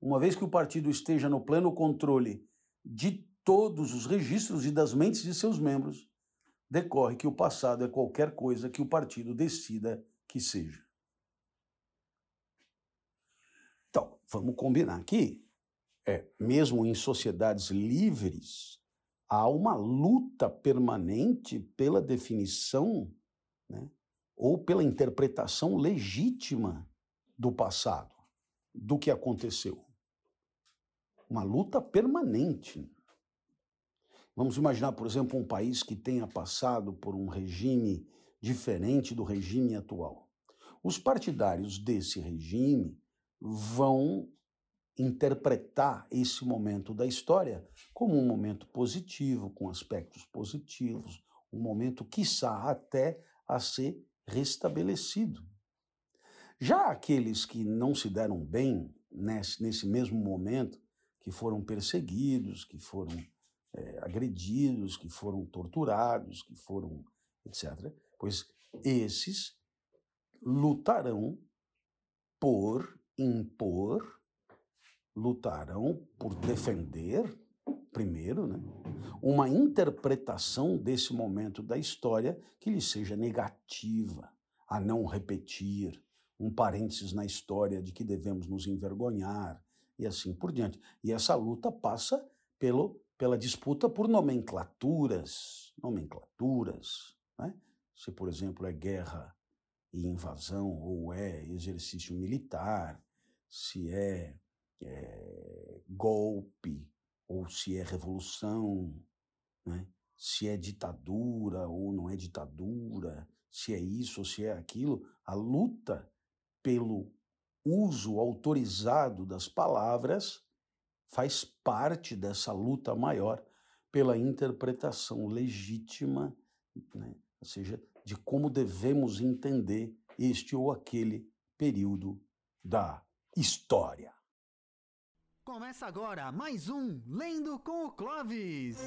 uma vez que o partido esteja no pleno controle de todos os registros e das mentes de seus membros, decorre que o passado é qualquer coisa que o partido decida que seja. Então, vamos combinar aqui. É, mesmo em sociedades livres, há uma luta permanente pela definição né, ou pela interpretação legítima do passado, do que aconteceu. Uma luta permanente. Vamos imaginar, por exemplo, um país que tenha passado por um regime diferente do regime atual. Os partidários desse regime vão interpretar esse momento da história como um momento positivo, com aspectos positivos, um momento, quiçá, até a ser restabelecido. Já aqueles que não se deram bem nesse, nesse mesmo momento, que foram perseguidos, que foram é, agredidos, que foram torturados, que foram etc. Pois esses lutarão por impor, lutarão por defender, primeiro, né, uma interpretação desse momento da história que lhe seja negativa, a não repetir, um parênteses na história de que devemos nos envergonhar e assim por diante. E essa luta passa pelo pela disputa por nomenclaturas, nomenclaturas, né? se por exemplo é guerra e invasão ou é exercício militar, se é, é golpe ou se é revolução, né? se é ditadura ou não é ditadura, se é isso ou se é aquilo, a luta pelo uso autorizado das palavras faz parte dessa luta maior pela interpretação legítima, né? ou seja, de como devemos entender este ou aquele período da história. Começa agora mais um Lendo com o Clovis.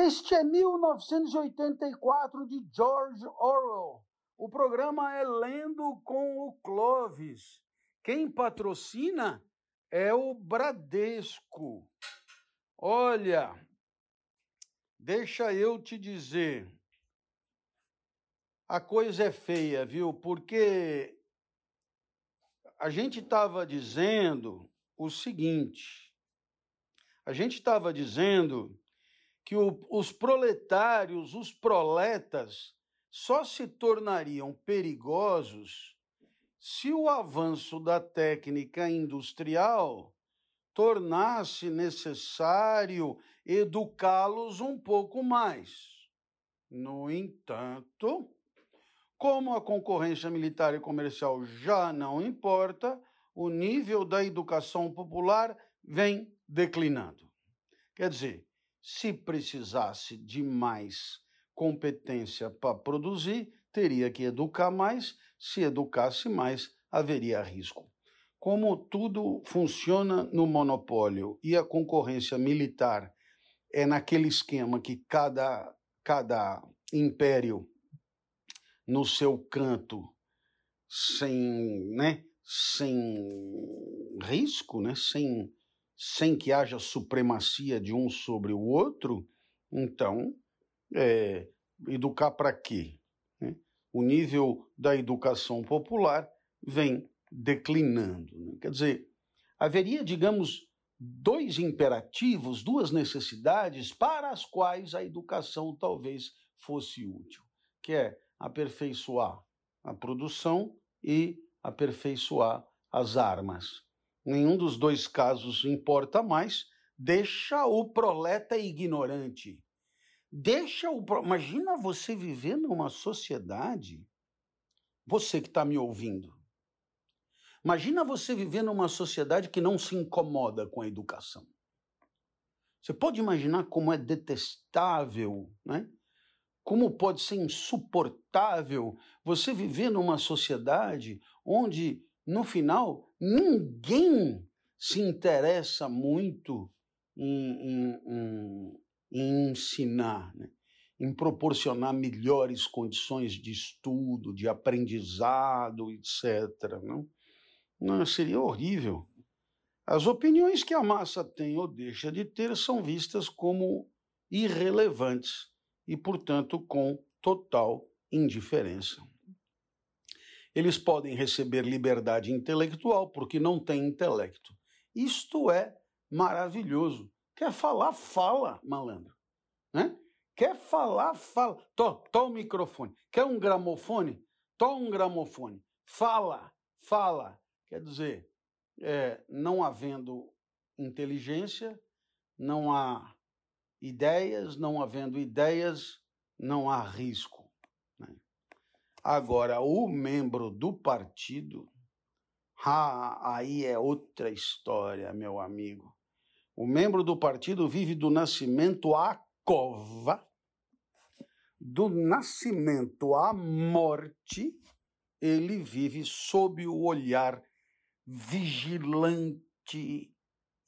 Este é 1984 de George Orwell. O programa é Lendo com o Clovis. Quem patrocina é o Bradesco. Olha, deixa eu te dizer. A coisa é feia, viu? Porque a gente estava dizendo o seguinte: a gente estava dizendo que o, os proletários, os proletas, só se tornariam perigosos se o avanço da técnica industrial tornasse necessário educá-los um pouco mais. No entanto, como a concorrência militar e comercial já não importa, o nível da educação popular vem declinando. Quer dizer, se precisasse de mais competência para produzir, teria que educar mais. Se educasse mais, haveria risco. Como tudo funciona no monopólio e a concorrência militar é naquele esquema que cada, cada império no seu canto, sem, né, sem risco, né, sem sem que haja supremacia de um sobre o outro, então, é, educar para quê? Né? O nível da educação popular vem declinando. Né? Quer dizer, haveria, digamos, dois imperativos, duas necessidades para as quais a educação talvez fosse útil, que é aperfeiçoar a produção e aperfeiçoar as armas nenhum dos dois casos importa mais, deixa o proleta ignorante. Deixa o. Imagina você viver numa sociedade, você que está me ouvindo. Imagina você viver numa sociedade que não se incomoda com a educação. Você pode imaginar como é detestável, né? Como pode ser insuportável você viver numa sociedade onde no final, ninguém se interessa muito em, em, em, ensinar. Né? em proporcionar melhores condições de estudo, de aprendizado, etc. Não? não seria horrível. As opiniões que a massa tem ou deixa de ter são vistas como irrelevantes e, portanto, com total indiferença. Eles podem receber liberdade intelectual porque não têm intelecto. Isto é maravilhoso. Quer falar, fala, malandro. Né? Quer falar, fala. Tó, tó o microfone. Quer um gramofone? Tó um gramofone. Fala, fala. Quer dizer, é, não havendo inteligência, não há ideias, não havendo ideias, não há risco. Agora, o membro do partido, ah, aí é outra história, meu amigo. O membro do partido vive do nascimento à cova, do nascimento à morte, ele vive sob o olhar vigilante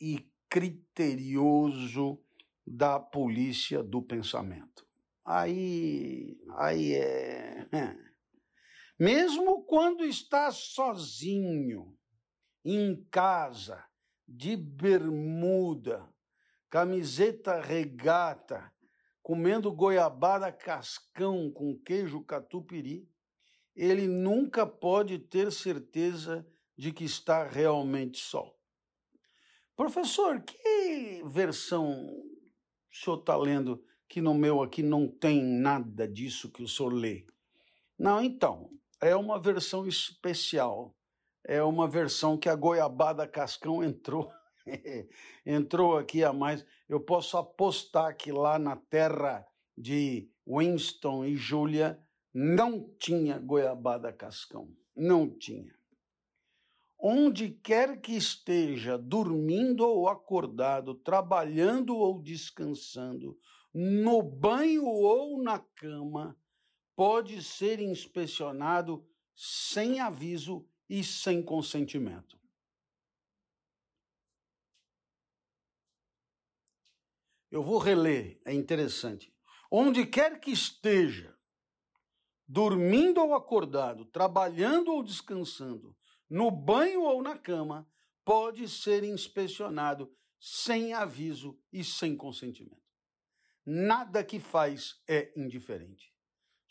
e criterioso da polícia do pensamento. Aí, aí é. Mesmo quando está sozinho, em casa, de bermuda, camiseta regata, comendo goiabada cascão com queijo catupiry, ele nunca pode ter certeza de que está realmente só. Professor, que versão o senhor está lendo que no meu aqui não tem nada disso que o senhor lê? Não, então, é uma versão especial. É uma versão que a goiabada cascão entrou. entrou aqui a mais. Eu posso apostar que lá na terra de Winston e Júlia não tinha goiabada cascão. Não tinha onde quer que esteja, dormindo ou acordado, trabalhando ou descansando, no banho ou na cama, pode ser inspecionado sem aviso e sem consentimento. Eu vou reler, é interessante. Onde quer que esteja, dormindo ou acordado, trabalhando ou descansando, no banho ou na cama, pode ser inspecionado sem aviso e sem consentimento. Nada que faz é indiferente.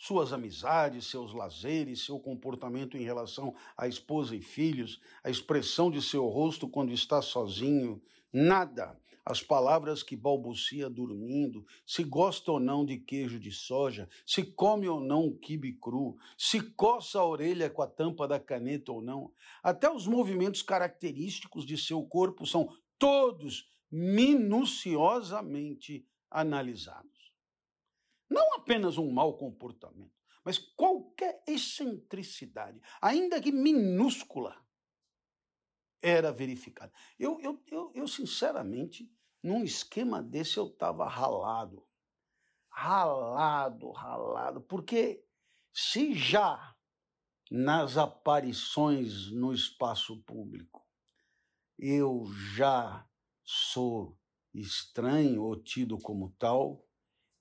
Suas amizades, seus lazeres, seu comportamento em relação à esposa e filhos, a expressão de seu rosto quando está sozinho, nada as palavras que balbucia dormindo, se gosta ou não de queijo de soja, se come ou não o quibe cru, se coça a orelha com a tampa da caneta ou não. Até os movimentos característicos de seu corpo são todos minuciosamente analisados. Não apenas um mau comportamento, mas qualquer excentricidade, ainda que minúscula, era verificada. Eu, eu, eu, eu sinceramente, num esquema desse eu estava ralado. Ralado, ralado. Porque se já nas aparições no espaço público eu já sou estranho ou tido como tal,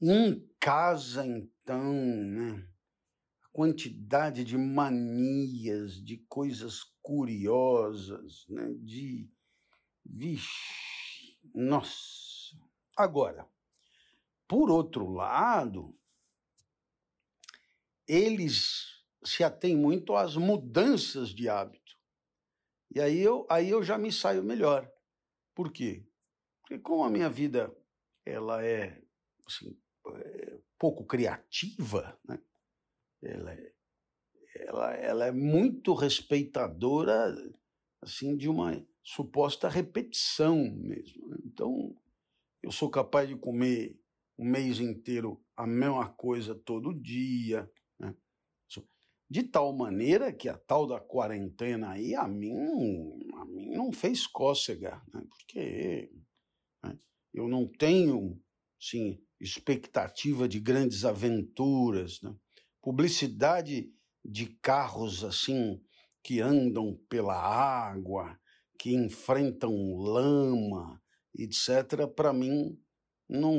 em casa, então, né? A quantidade de manias, de coisas curiosas, né? De. Vixe nossa. Agora, por outro lado, eles se atêm muito às mudanças de hábito. E aí eu, aí eu já me saio melhor. Por quê? Porque como a minha vida ela é, assim, pouco criativa, né? ela, é, ela, ela é muito respeitadora assim de uma suposta repetição mesmo. Né? Então, eu sou capaz de comer um mês inteiro a mesma coisa todo dia. Né? De tal maneira que a tal da quarentena aí, a mim, a mim não fez cócega, né? porque né? eu não tenho sim, expectativa de grandes aventuras. Né? Publicidade de carros assim que andam pela água, que enfrentam lama, etc., para mim não,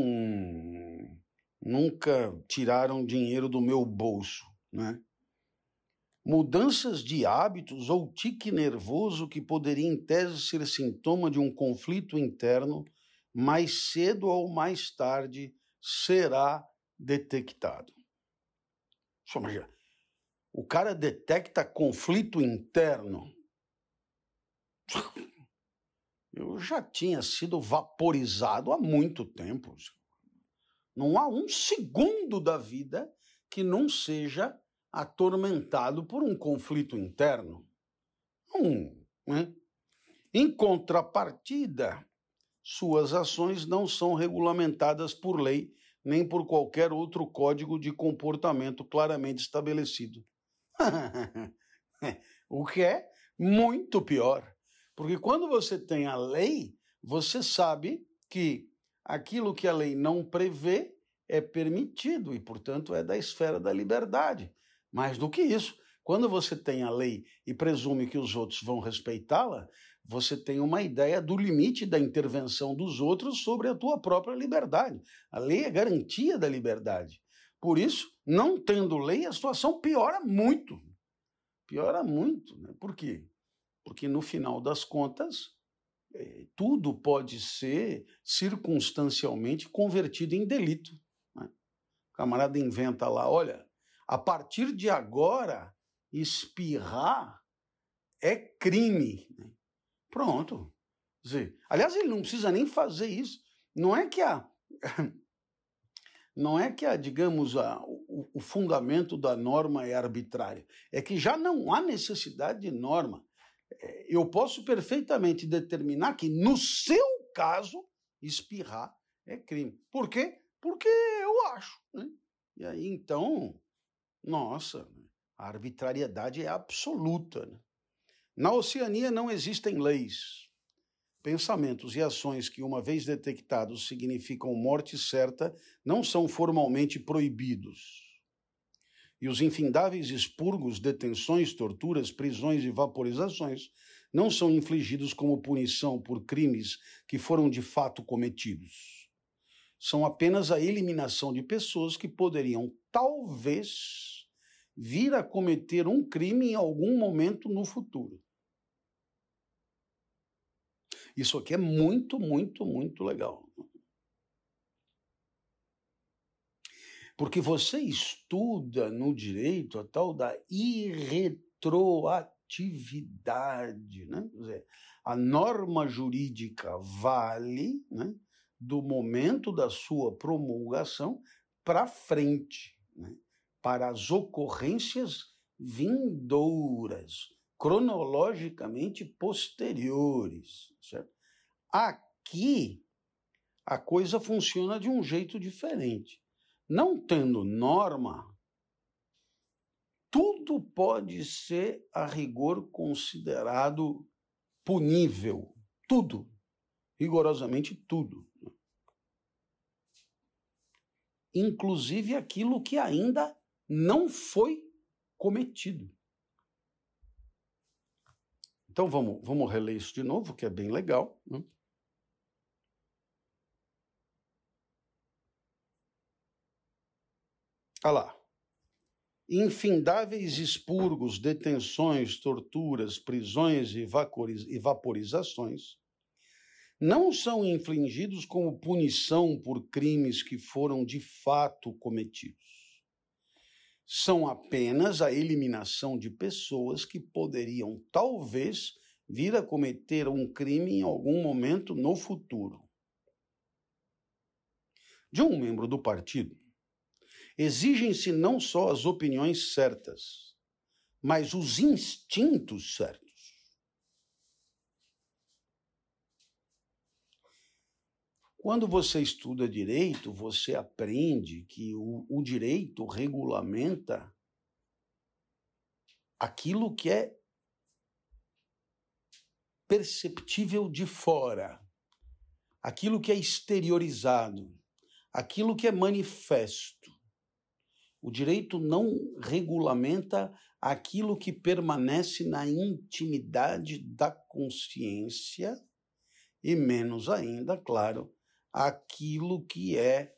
nunca tiraram dinheiro do meu bolso, né? Mudanças de hábitos ou tique nervoso que poderia, em tese, ser sintoma de um conflito interno, mais cedo ou mais tarde será detectado. O cara detecta conflito interno. Eu já tinha sido vaporizado há muito tempo. Não há um segundo da vida que não seja atormentado por um conflito interno. Um, né? Em contrapartida, suas ações não são regulamentadas por lei nem por qualquer outro código de comportamento claramente estabelecido. o que é muito pior, porque quando você tem a lei, você sabe que aquilo que a lei não prevê é permitido e, portanto, é da esfera da liberdade. Mais do que isso, quando você tem a lei e presume que os outros vão respeitá-la, você tem uma ideia do limite da intervenção dos outros sobre a tua própria liberdade. A lei é garantia da liberdade. Por isso, não tendo lei, a situação piora muito. Piora muito. Né? Por quê? Porque no final das contas, eh, tudo pode ser circunstancialmente convertido em delito. Né? O camarada inventa lá, olha, a partir de agora, espirrar é crime. Né? Pronto. Dizer, aliás, ele não precisa nem fazer isso. Não é que a. Não é que a, digamos, a, o, o fundamento da norma é arbitrário. É que já não há necessidade de norma. É, eu posso perfeitamente determinar que, no seu caso, espirrar é crime. Por quê? Porque eu acho. Né? E aí, então, nossa, a arbitrariedade é absoluta. Né? Na Oceania não existem leis. Pensamentos e ações que, uma vez detectados, significam morte certa, não são formalmente proibidos. E os infindáveis expurgos, detenções, torturas, prisões e vaporizações não são infligidos como punição por crimes que foram de fato cometidos. São apenas a eliminação de pessoas que poderiam, talvez, vir a cometer um crime em algum momento no futuro. Isso aqui é muito, muito, muito legal. Porque você estuda no direito a tal da irretroatividade. Né? Quer dizer, a norma jurídica vale né, do momento da sua promulgação para frente. Né? Para as ocorrências vindouras, cronologicamente posteriores. Certo? Aqui, a coisa funciona de um jeito diferente. Não tendo norma, tudo pode ser a rigor considerado punível. Tudo. Rigorosamente tudo. Inclusive aquilo que ainda não foi cometido. Então vamos, vamos reler isso de novo, que é bem legal. Né? Olha lá. Infindáveis expurgos, detenções, torturas, prisões e vaporizações não são infligidos como punição por crimes que foram de fato cometidos são apenas a eliminação de pessoas que poderiam, talvez, vir a cometer um crime em algum momento no futuro. De um membro do partido, exigem-se não só as opiniões certas, mas os instintos certos. Quando você estuda direito, você aprende que o, o direito regulamenta aquilo que é perceptível de fora, aquilo que é exteriorizado, aquilo que é manifesto. O direito não regulamenta aquilo que permanece na intimidade da consciência e menos ainda, claro, aquilo que é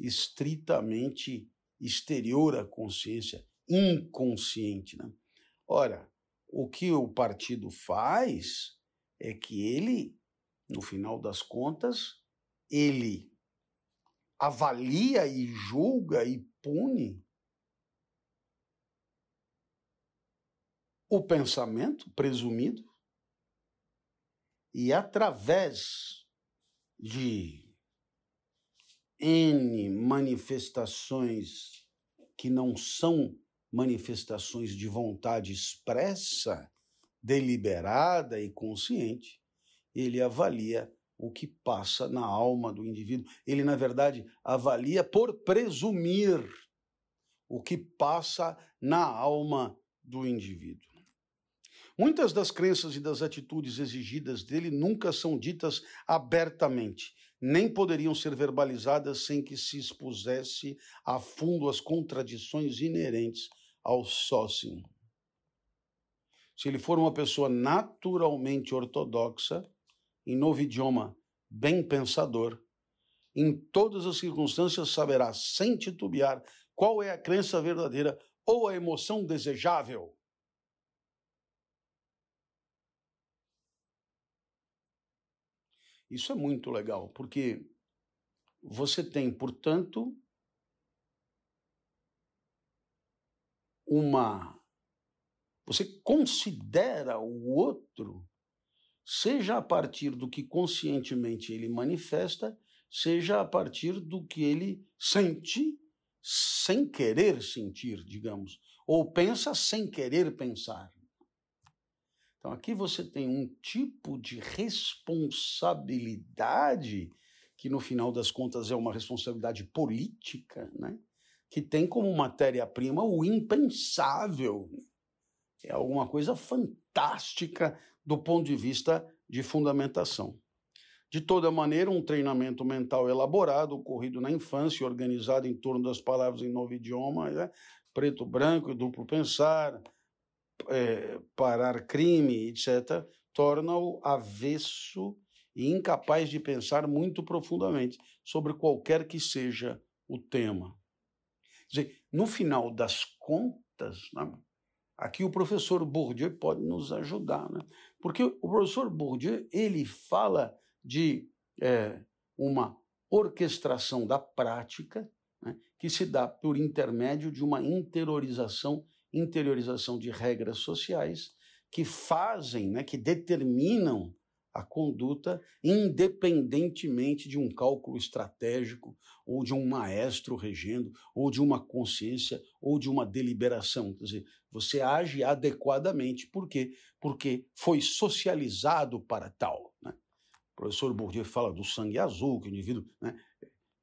estritamente exterior à consciência, inconsciente. Né? Ora, o que o partido faz é que ele, no final das contas, ele avalia e julga e pune o pensamento presumido e através de N manifestações que não são manifestações de vontade expressa, deliberada e consciente, ele avalia o que passa na alma do indivíduo. Ele, na verdade, avalia por presumir o que passa na alma do indivíduo. Muitas das crenças e das atitudes exigidas dele nunca são ditas abertamente, nem poderiam ser verbalizadas sem que se expusesse a fundo as contradições inerentes ao sócio. Se ele for uma pessoa naturalmente ortodoxa, em novo idioma, bem pensador, em todas as circunstâncias saberá, sem titubear, qual é a crença verdadeira ou a emoção desejável. Isso é muito legal, porque você tem, portanto, uma. Você considera o outro seja a partir do que conscientemente ele manifesta, seja a partir do que ele sente sem querer sentir, digamos, ou pensa sem querer pensar. Então aqui você tem um tipo de responsabilidade que no final das contas é uma responsabilidade política, né? Que tem como matéria-prima o impensável. É alguma coisa fantástica do ponto de vista de fundamentação. De toda maneira, um treinamento mental elaborado, ocorrido na infância, organizado em torno das palavras em novo idioma, né? preto, branco, duplo pensar, é, parar crime, etc., torna-o avesso e incapaz de pensar muito profundamente sobre qualquer que seja o tema. Quer dizer, no final das contas, né, aqui o professor Bourdieu pode nos ajudar. Né? Porque o professor Bourdieu ele fala de é, uma orquestração da prática né, que se dá por intermédio de uma interiorização, interiorização de regras sociais que fazem, né, que determinam a conduta independentemente de um cálculo estratégico, ou de um maestro regendo, ou de uma consciência, ou de uma deliberação. Quer dizer, você age adequadamente. Por quê? Porque foi socializado para tal. Né? O professor Bourdieu fala do sangue azul, que o indivíduo, né?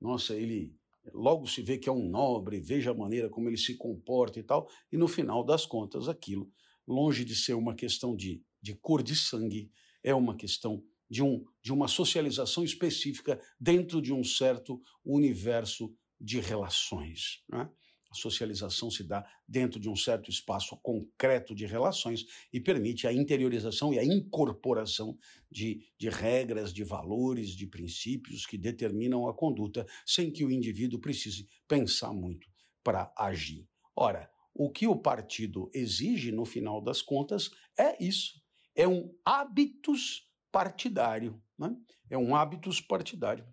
nossa, ele logo se vê que é um nobre, veja a maneira como ele se comporta e tal, e no final das contas, aquilo, longe de ser uma questão de, de cor de sangue, é uma questão de, um, de uma socialização específica dentro de um certo universo de relações. Né? A socialização se dá dentro de um certo espaço concreto de relações e permite a interiorização e a incorporação de, de regras, de valores, de princípios que determinam a conduta sem que o indivíduo precise pensar muito para agir. Ora, o que o partido exige, no final das contas, é isso é um hábitos partidário. Né? É um hábitos partidário.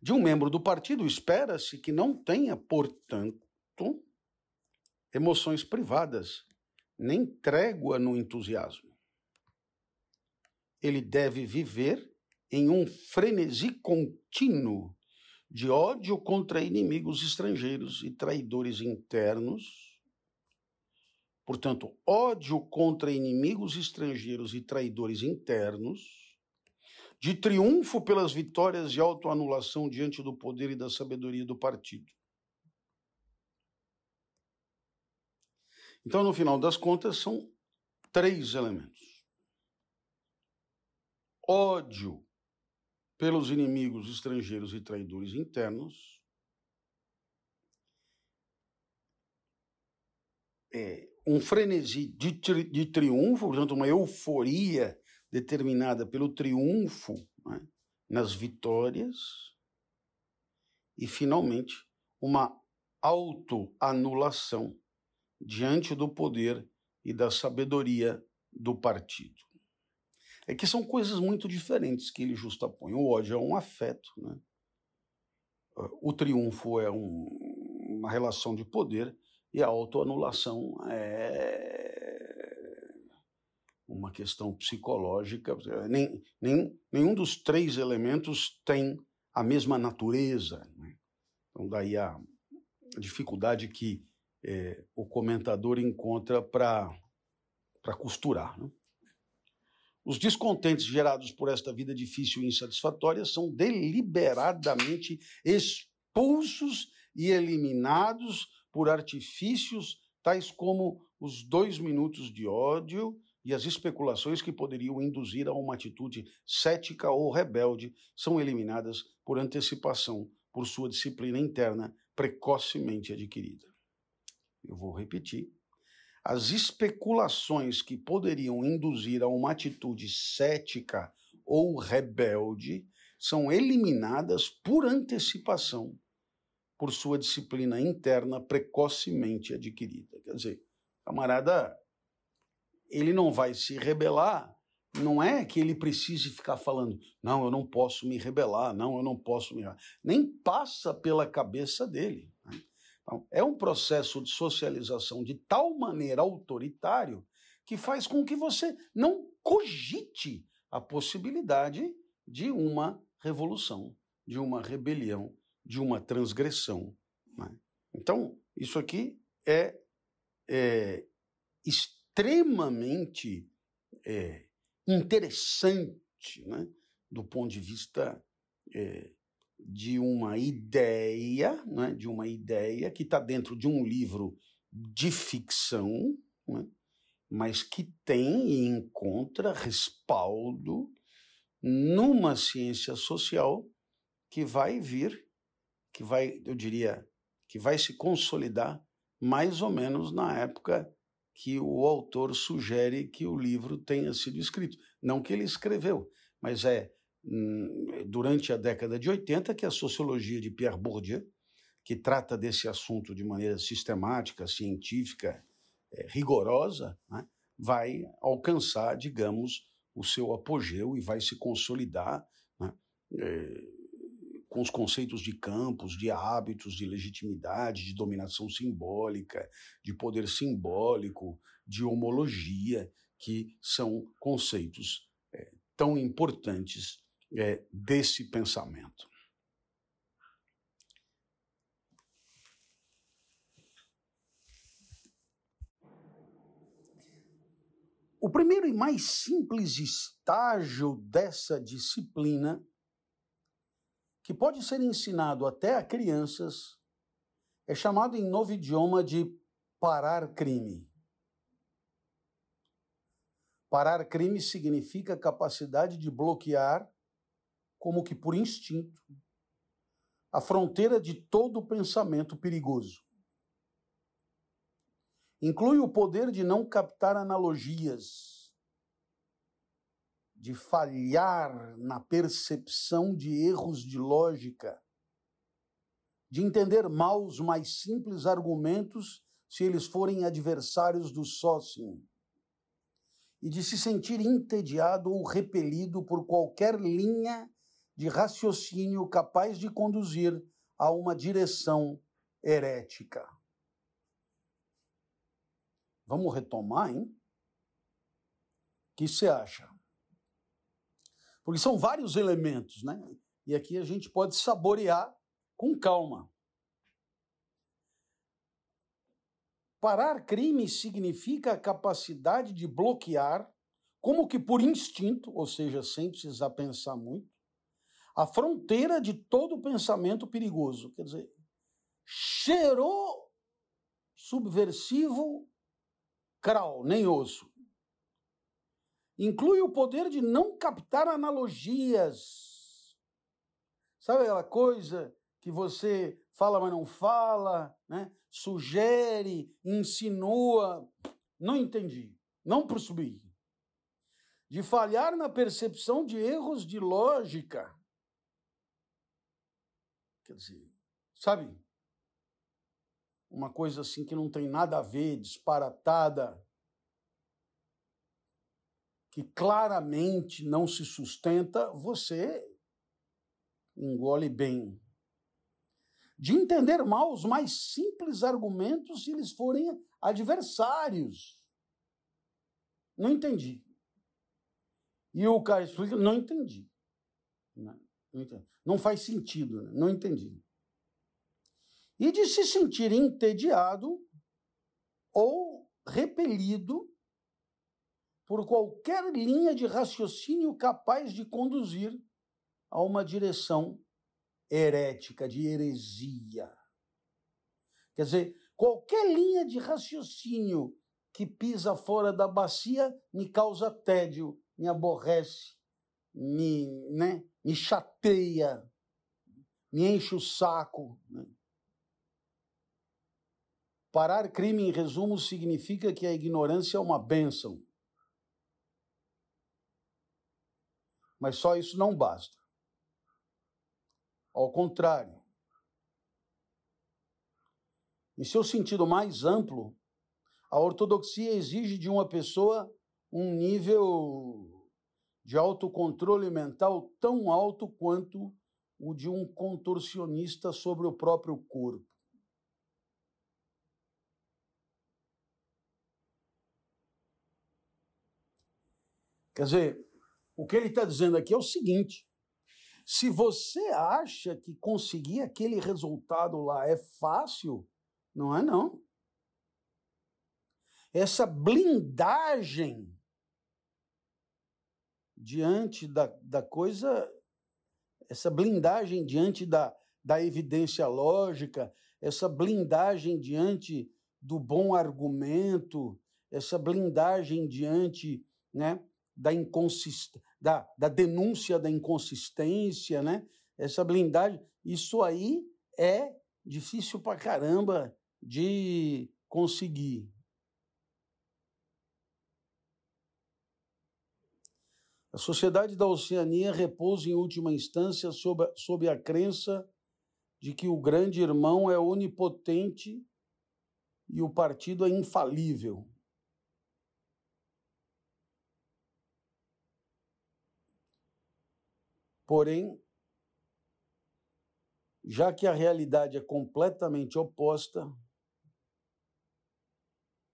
De um membro do partido, espera-se que não tenha, portanto, emoções privadas, nem trégua no entusiasmo. Ele deve viver em um frenesi contínuo de ódio contra inimigos estrangeiros e traidores internos. Portanto, ódio contra inimigos estrangeiros e traidores internos, de triunfo pelas vitórias e autoanulação diante do poder e da sabedoria do partido. Então, no final das contas, são três elementos: ódio pelos inimigos estrangeiros e traidores internos, é, um frenesi de, tri, de triunfo, portanto, uma euforia determinada pelo triunfo né, nas vitórias, e, finalmente, uma autoanulação diante do poder e da sabedoria do partido. É que são coisas muito diferentes que ele justapõe. O ódio é um afeto, né? o triunfo é um, uma relação de poder e a autoanulação é uma questão psicológica. Nem, nem, nenhum dos três elementos tem a mesma natureza. Né? Então, daí a dificuldade que é, o comentador encontra para costurar. Né? Os descontentes gerados por esta vida difícil e insatisfatória são deliberadamente expulsos e eliminados por artifícios tais como os dois minutos de ódio e as especulações que poderiam induzir a uma atitude cética ou rebelde são eliminadas por antecipação, por sua disciplina interna precocemente adquirida. Eu vou repetir. As especulações que poderiam induzir a uma atitude cética ou rebelde são eliminadas por antecipação, por sua disciplina interna precocemente adquirida. Quer dizer, camarada ele não vai se rebelar, não é que ele precise ficar falando, não, eu não posso me rebelar, não, eu não posso me. Nem passa pela cabeça dele. Né? Então, é um processo de socialização de tal maneira autoritário que faz com que você não cogite a possibilidade de uma revolução, de uma rebelião, de uma transgressão. Né? Então, isso aqui é, é extremamente é, interessante né, do ponto de vista é, de uma ideia, né, de uma ideia que está dentro de um livro de ficção, né, mas que tem e encontra respaldo numa ciência social que vai vir, que vai, eu diria, que vai se consolidar mais ou menos na época que o autor sugere que o livro tenha sido escrito. Não que ele escreveu, mas é hum, durante a década de 80 que a sociologia de Pierre Bourdieu, que trata desse assunto de maneira sistemática, científica, é, rigorosa, né, vai alcançar, digamos, o seu apogeu e vai se consolidar né, é, com os conceitos de campos, de hábitos, de legitimidade, de dominação simbólica, de poder simbólico, de homologia, que são conceitos é, tão importantes é, desse pensamento. O primeiro e mais simples estágio dessa disciplina que pode ser ensinado até a crianças, é chamado em novo idioma de parar crime. Parar crime significa capacidade de bloquear, como que por instinto, a fronteira de todo pensamento perigoso. Inclui o poder de não captar analogias, de falhar na percepção de erros de lógica, de entender mal os mais simples argumentos se eles forem adversários do sócio, e de se sentir entediado ou repelido por qualquer linha de raciocínio capaz de conduzir a uma direção herética. Vamos retomar, hein? O que você acha? Porque são vários elementos, né? E aqui a gente pode saborear com calma. Parar crime significa a capacidade de bloquear, como que por instinto, ou seja, sem precisar pensar muito, a fronteira de todo pensamento perigoso. Quer dizer, cheirou subversivo, crau, nem osso inclui o poder de não captar analogias. Sabe aquela coisa que você fala, mas não fala, né? sugere, insinua? Não entendi, não percebi. De falhar na percepção de erros de lógica. Quer dizer, sabe? Uma coisa assim que não tem nada a ver, disparatada, que claramente não se sustenta, você engole bem. De entender mal os mais simples argumentos se eles forem adversários. Não entendi. E o cara explica, não entendi. Não, não, entendi. não faz sentido, né? não entendi. E de se sentir entediado ou repelido por qualquer linha de raciocínio capaz de conduzir a uma direção herética, de heresia. Quer dizer, qualquer linha de raciocínio que pisa fora da bacia me causa tédio, me aborrece, me, né, me chateia, me enche o saco. Né? Parar crime, em resumo, significa que a ignorância é uma bênção. Mas só isso não basta. Ao contrário. Em seu sentido mais amplo, a ortodoxia exige de uma pessoa um nível de autocontrole mental tão alto quanto o de um contorcionista sobre o próprio corpo. Quer dizer, o que ele está dizendo aqui é o seguinte: se você acha que conseguir aquele resultado lá é fácil, não é não. Essa blindagem diante da, da coisa, essa blindagem diante da, da evidência lógica, essa blindagem diante do bom argumento, essa blindagem diante né, da, inconsist... da, da denúncia da inconsistência, né? essa blindagem, isso aí é difícil pra caramba de conseguir. A sociedade da Oceania repousa, em última instância, sob sob a crença de que o grande irmão é onipotente e o partido é infalível. Porém, já que a realidade é completamente oposta,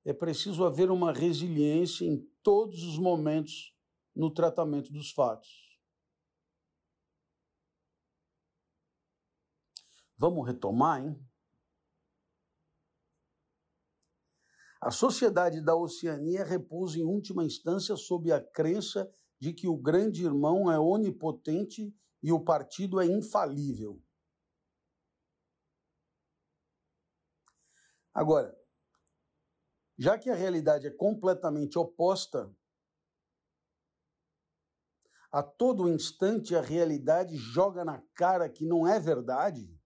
é preciso haver uma resiliência em todos os momentos no tratamento dos fatos. Vamos retomar, hein? A sociedade da Oceania repousa em última instância sob a crença de que o grande irmão é onipotente e o partido é infalível. Agora, já que a realidade é completamente oposta, a todo instante a realidade joga na cara que não é verdade,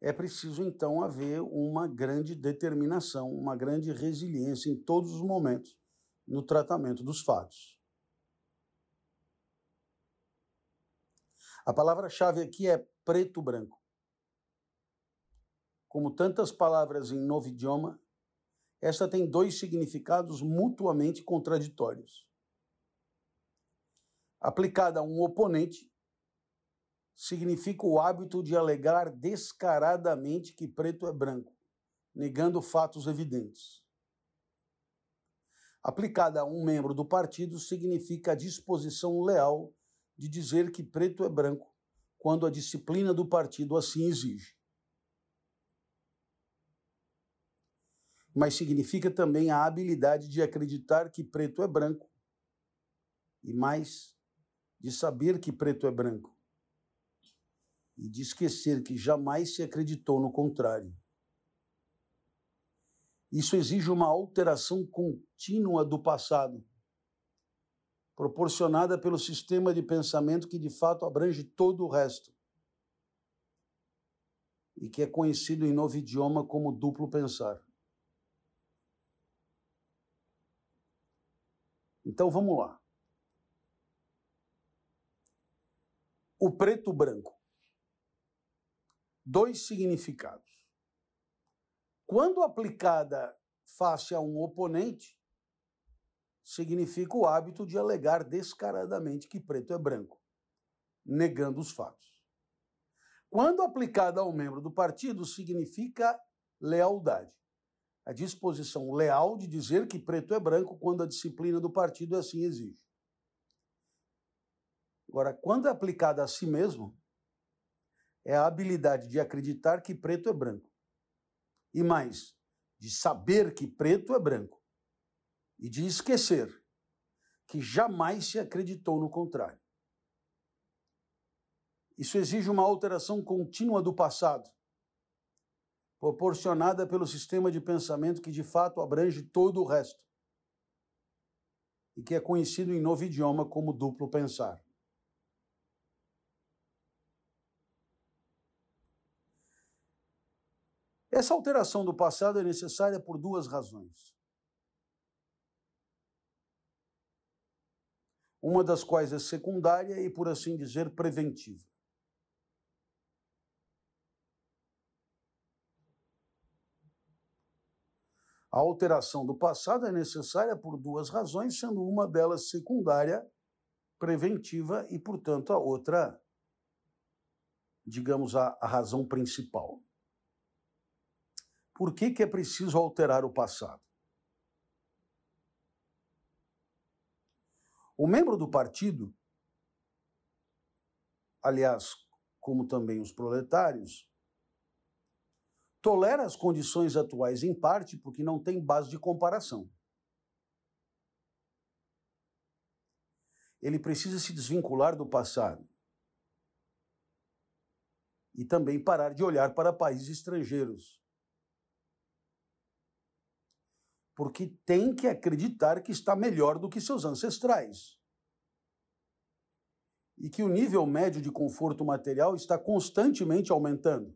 é preciso então haver uma grande determinação, uma grande resiliência em todos os momentos no tratamento dos fatos. A palavra-chave aqui é preto-branco. Como tantas palavras em novo idioma, esta tem dois significados mutuamente contraditórios. Aplicada a um oponente, significa o hábito de alegar descaradamente que preto é branco, negando fatos evidentes aplicada a um membro do partido significa a disposição leal de dizer que preto é branco quando a disciplina do partido assim exige. Mas significa também a habilidade de acreditar que preto é branco e mais de saber que preto é branco e de esquecer que jamais se acreditou no contrário. Isso exige uma alteração contínua do passado, proporcionada pelo sistema de pensamento que de fato abrange todo o resto e que é conhecido em novo idioma como duplo pensar. Então vamos lá. O preto branco. dois significados. Quando aplicada face a um oponente, significa o hábito de alegar descaradamente que preto é branco, negando os fatos. Quando aplicada ao membro do partido, significa lealdade. A disposição leal de dizer que preto é branco quando a disciplina do partido assim exige. Agora, quando é aplicada a si mesmo, é a habilidade de acreditar que preto é branco. E mais, de saber que preto é branco. E de esquecer que jamais se acreditou no contrário. Isso exige uma alteração contínua do passado, proporcionada pelo sistema de pensamento que de fato abrange todo o resto e que é conhecido em novo idioma como duplo pensar. Essa alteração do passado é necessária por duas razões. Uma das quais é secundária e, por assim dizer, preventiva. A alteração do passado é necessária por duas razões, sendo uma delas secundária, preventiva, e, portanto, a outra, digamos, a, a razão principal. Por que, que é preciso alterar o passado? O membro do partido, aliás, como também os proletários, tolera as condições atuais em parte porque não tem base de comparação. Ele precisa se desvincular do passado e também parar de olhar para países estrangeiros. Porque tem que acreditar que está melhor do que seus ancestrais. E que o nível médio de conforto material está constantemente aumentando.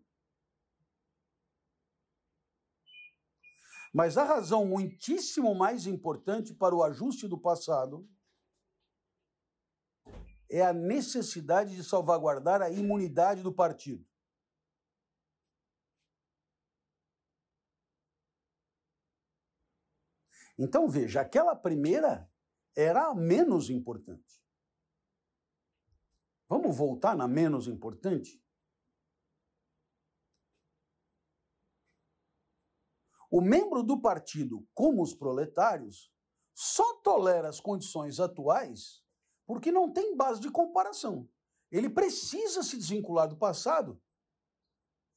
Mas a razão muitíssimo mais importante para o ajuste do passado é a necessidade de salvaguardar a imunidade do partido. Então veja, aquela primeira era a menos importante. Vamos voltar na menos importante? O membro do partido, como os proletários, só tolera as condições atuais porque não tem base de comparação. Ele precisa se desvincular do passado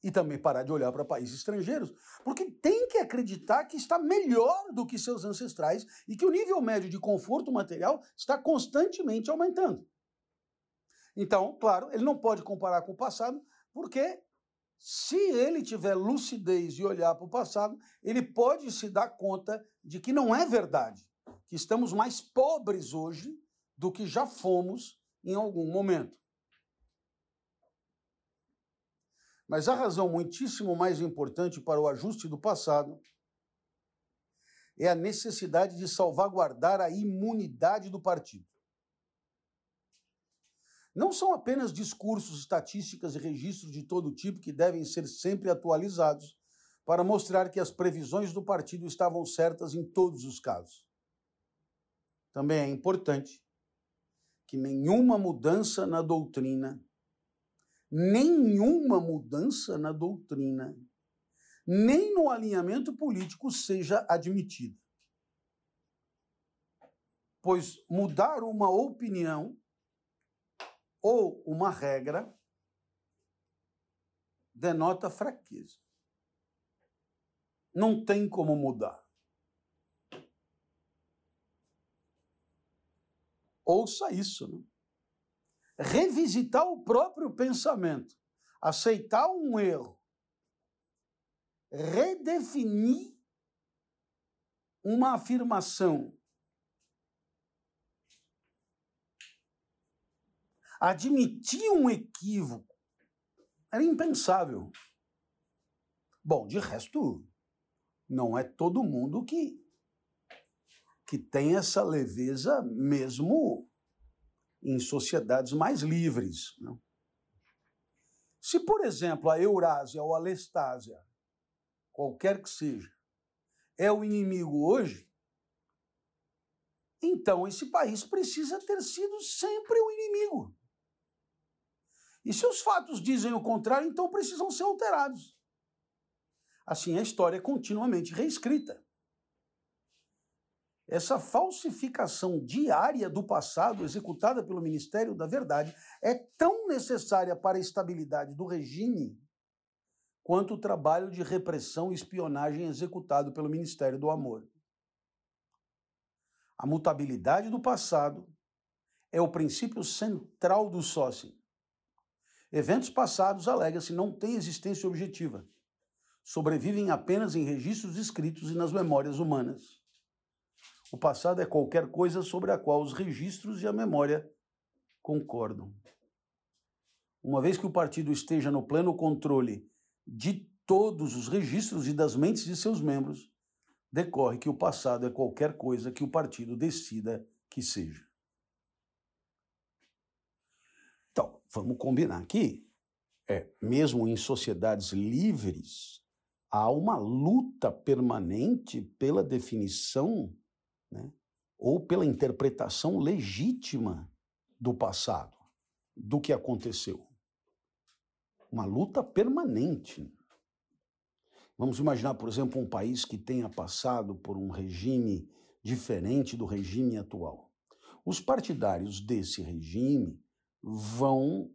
e também parar de olhar para países estrangeiros, porque tem que acreditar que está melhor do que seus ancestrais e que o nível médio de conforto material está constantemente aumentando. Então, claro, ele não pode comparar com o passado, porque se ele tiver lucidez e olhar para o passado, ele pode se dar conta de que não é verdade, que estamos mais pobres hoje do que já fomos em algum momento. Mas a razão muitíssimo mais importante para o ajuste do passado é a necessidade de salvaguardar a imunidade do partido. Não são apenas discursos, estatísticas e registros de todo tipo que devem ser sempre atualizados para mostrar que as previsões do partido estavam certas em todos os casos. Também é importante que nenhuma mudança na doutrina, nenhuma mudança na doutrina, nem no alinhamento político seja admitida. Pois mudar uma opinião ou uma regra denota fraqueza. Não tem como mudar. Ouça isso. Né? Revisitar o próprio pensamento, aceitar um erro, redefinir uma afirmação Admitir um equívoco era impensável. Bom, de resto, não é todo mundo que, que tem essa leveza mesmo em sociedades mais livres. Não? Se, por exemplo, a Eurásia ou a Lestásia, qualquer que seja, é o inimigo hoje, então esse país precisa ter sido sempre o inimigo. E se os fatos dizem o contrário, então precisam ser alterados. Assim a história é continuamente reescrita. Essa falsificação diária do passado, executada pelo Ministério da Verdade, é tão necessária para a estabilidade do regime quanto o trabalho de repressão e espionagem executado pelo Ministério do Amor. A mutabilidade do passado é o princípio central do sócio. Eventos passados, alega-se, não têm existência objetiva. Sobrevivem apenas em registros escritos e nas memórias humanas. O passado é qualquer coisa sobre a qual os registros e a memória concordam. Uma vez que o partido esteja no pleno controle de todos os registros e das mentes de seus membros, decorre que o passado é qualquer coisa que o partido decida que seja. Então, vamos combinar aqui. É, mesmo em sociedades livres, há uma luta permanente pela definição né, ou pela interpretação legítima do passado, do que aconteceu uma luta permanente. Vamos imaginar, por exemplo, um país que tenha passado por um regime diferente do regime atual. Os partidários desse regime vão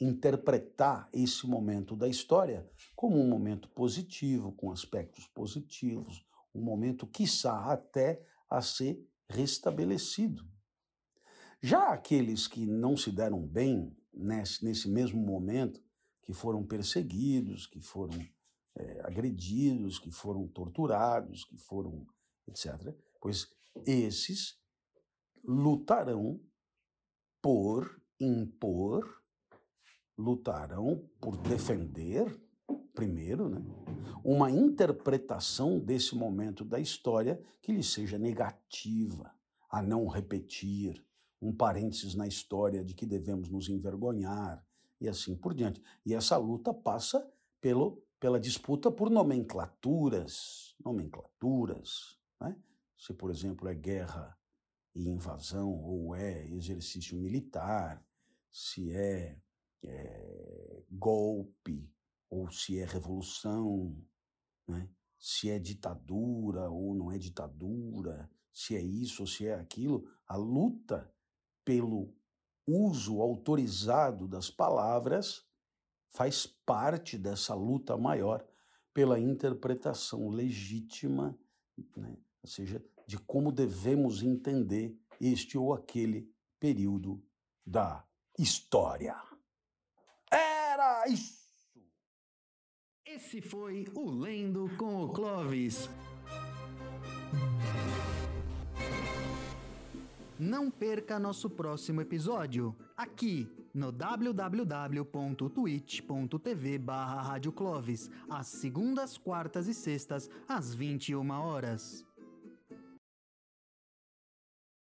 interpretar esse momento da história como um momento positivo, com aspectos positivos, um momento, quiçá, até a ser restabelecido. Já aqueles que não se deram bem nesse, nesse mesmo momento que foram perseguidos, que foram é, agredidos, que foram torturados, que foram etc. Pois esses lutarão por impor, lutarão por defender, primeiro, né, uma interpretação desse momento da história que lhe seja negativa, a não repetir, um parênteses na história de que devemos nos envergonhar, e assim por diante. E essa luta passa pelo, pela disputa por nomenclaturas, nomenclaturas, né? Se, por exemplo, é guerra e invasão ou é exercício militar, se é, é golpe ou se é revolução, né? se é ditadura ou não é ditadura, se é isso ou se é aquilo, a luta pelo uso autorizado das palavras faz parte dessa luta maior pela interpretação legítima, né? ou seja, de como devemos entender este ou aquele período da história. Era isso! Esse foi o Lendo com o Clovis. Não perca nosso próximo episódio, aqui no www.twitch.tv barra às segundas, quartas e sextas, às 21 horas.